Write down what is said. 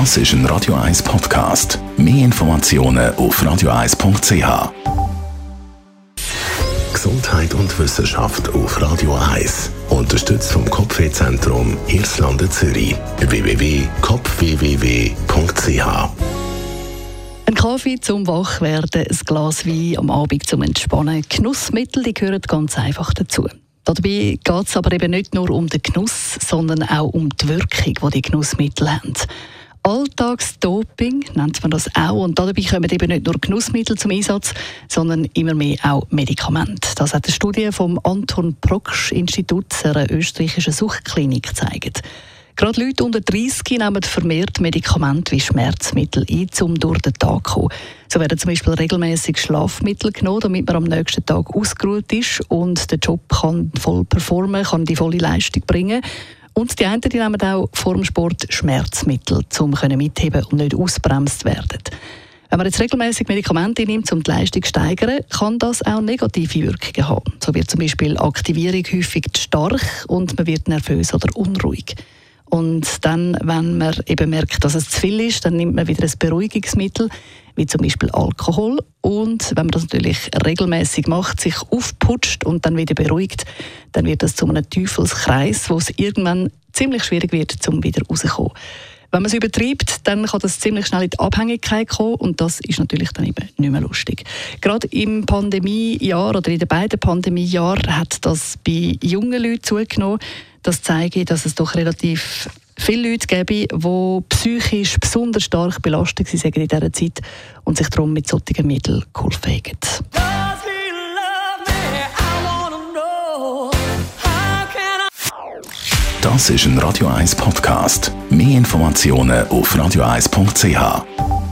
Das ist ein Radio 1 Podcast. Mehr Informationen auf radio1.ch. Gesundheit und Wissenschaft auf Radio 1. Unterstützt vom Kopfwehzentrum Irlande Zürich. www.kopfwww.ch ein Kaffee zum Wachwerden, ein Glas Wein am Abend zum Entspannen. Genussmittel die gehören ganz einfach dazu. Dabei geht es aber eben nicht nur um den Genuss, sondern auch um die Wirkung, die die Genussmittel haben. Alltagsdoping nennt man das auch. Und dabei kommen eben nicht nur Genussmittel zum Einsatz, sondern immer mehr auch Medikamente. Das hat eine Studie vom Anton Proksch Institut, einer österreichischen Suchtklinik, gezeigt. Gerade Leute unter 30 nehmen vermehrt Medikamente wie Schmerzmittel ein, um durch den Tag zu kommen. So werden zum Beispiel regelmäßig Schlafmittel genommen, damit man am nächsten Tag ausgeruht ist und der Job kann voll performen, kann die volle Leistung bringen. Und die einen die nehmen auch vor dem Sport Schmerzmittel, um mitheben und nicht ausbremst werden. Wenn man jetzt regelmäßig Medikamente nimmt, um die Leistung zu steigern, kann das auch negative Wirkungen haben. So wird zum Beispiel Aktivierung häufig stark und man wird nervös oder unruhig. Und dann, wenn man eben merkt, dass es zu viel ist, dann nimmt man wieder ein Beruhigungsmittel, wie zum Beispiel Alkohol. Und wenn man das natürlich regelmäßig macht, sich aufputscht und dann wieder beruhigt, dann wird das zu einem Teufelskreis, wo es irgendwann ziemlich schwierig wird, um wieder rauszukommen. Wenn man es übertreibt, dann kann das ziemlich schnell in die Abhängigkeit kommen und das ist natürlich dann eben nicht mehr lustig. Gerade im Pandemiejahr oder in den beiden Pandemiejahren hat das bei jungen Leuten zugenommen. Das zeige, dass es doch relativ viele Leute gäbe, die psychisch besonders stark belastet sind in dieser Zeit und sich darum mit solchen Mitteln geholfen haben. Das ist ein Radio 1 Podcast. Mehr Informationen auf radio1.ch.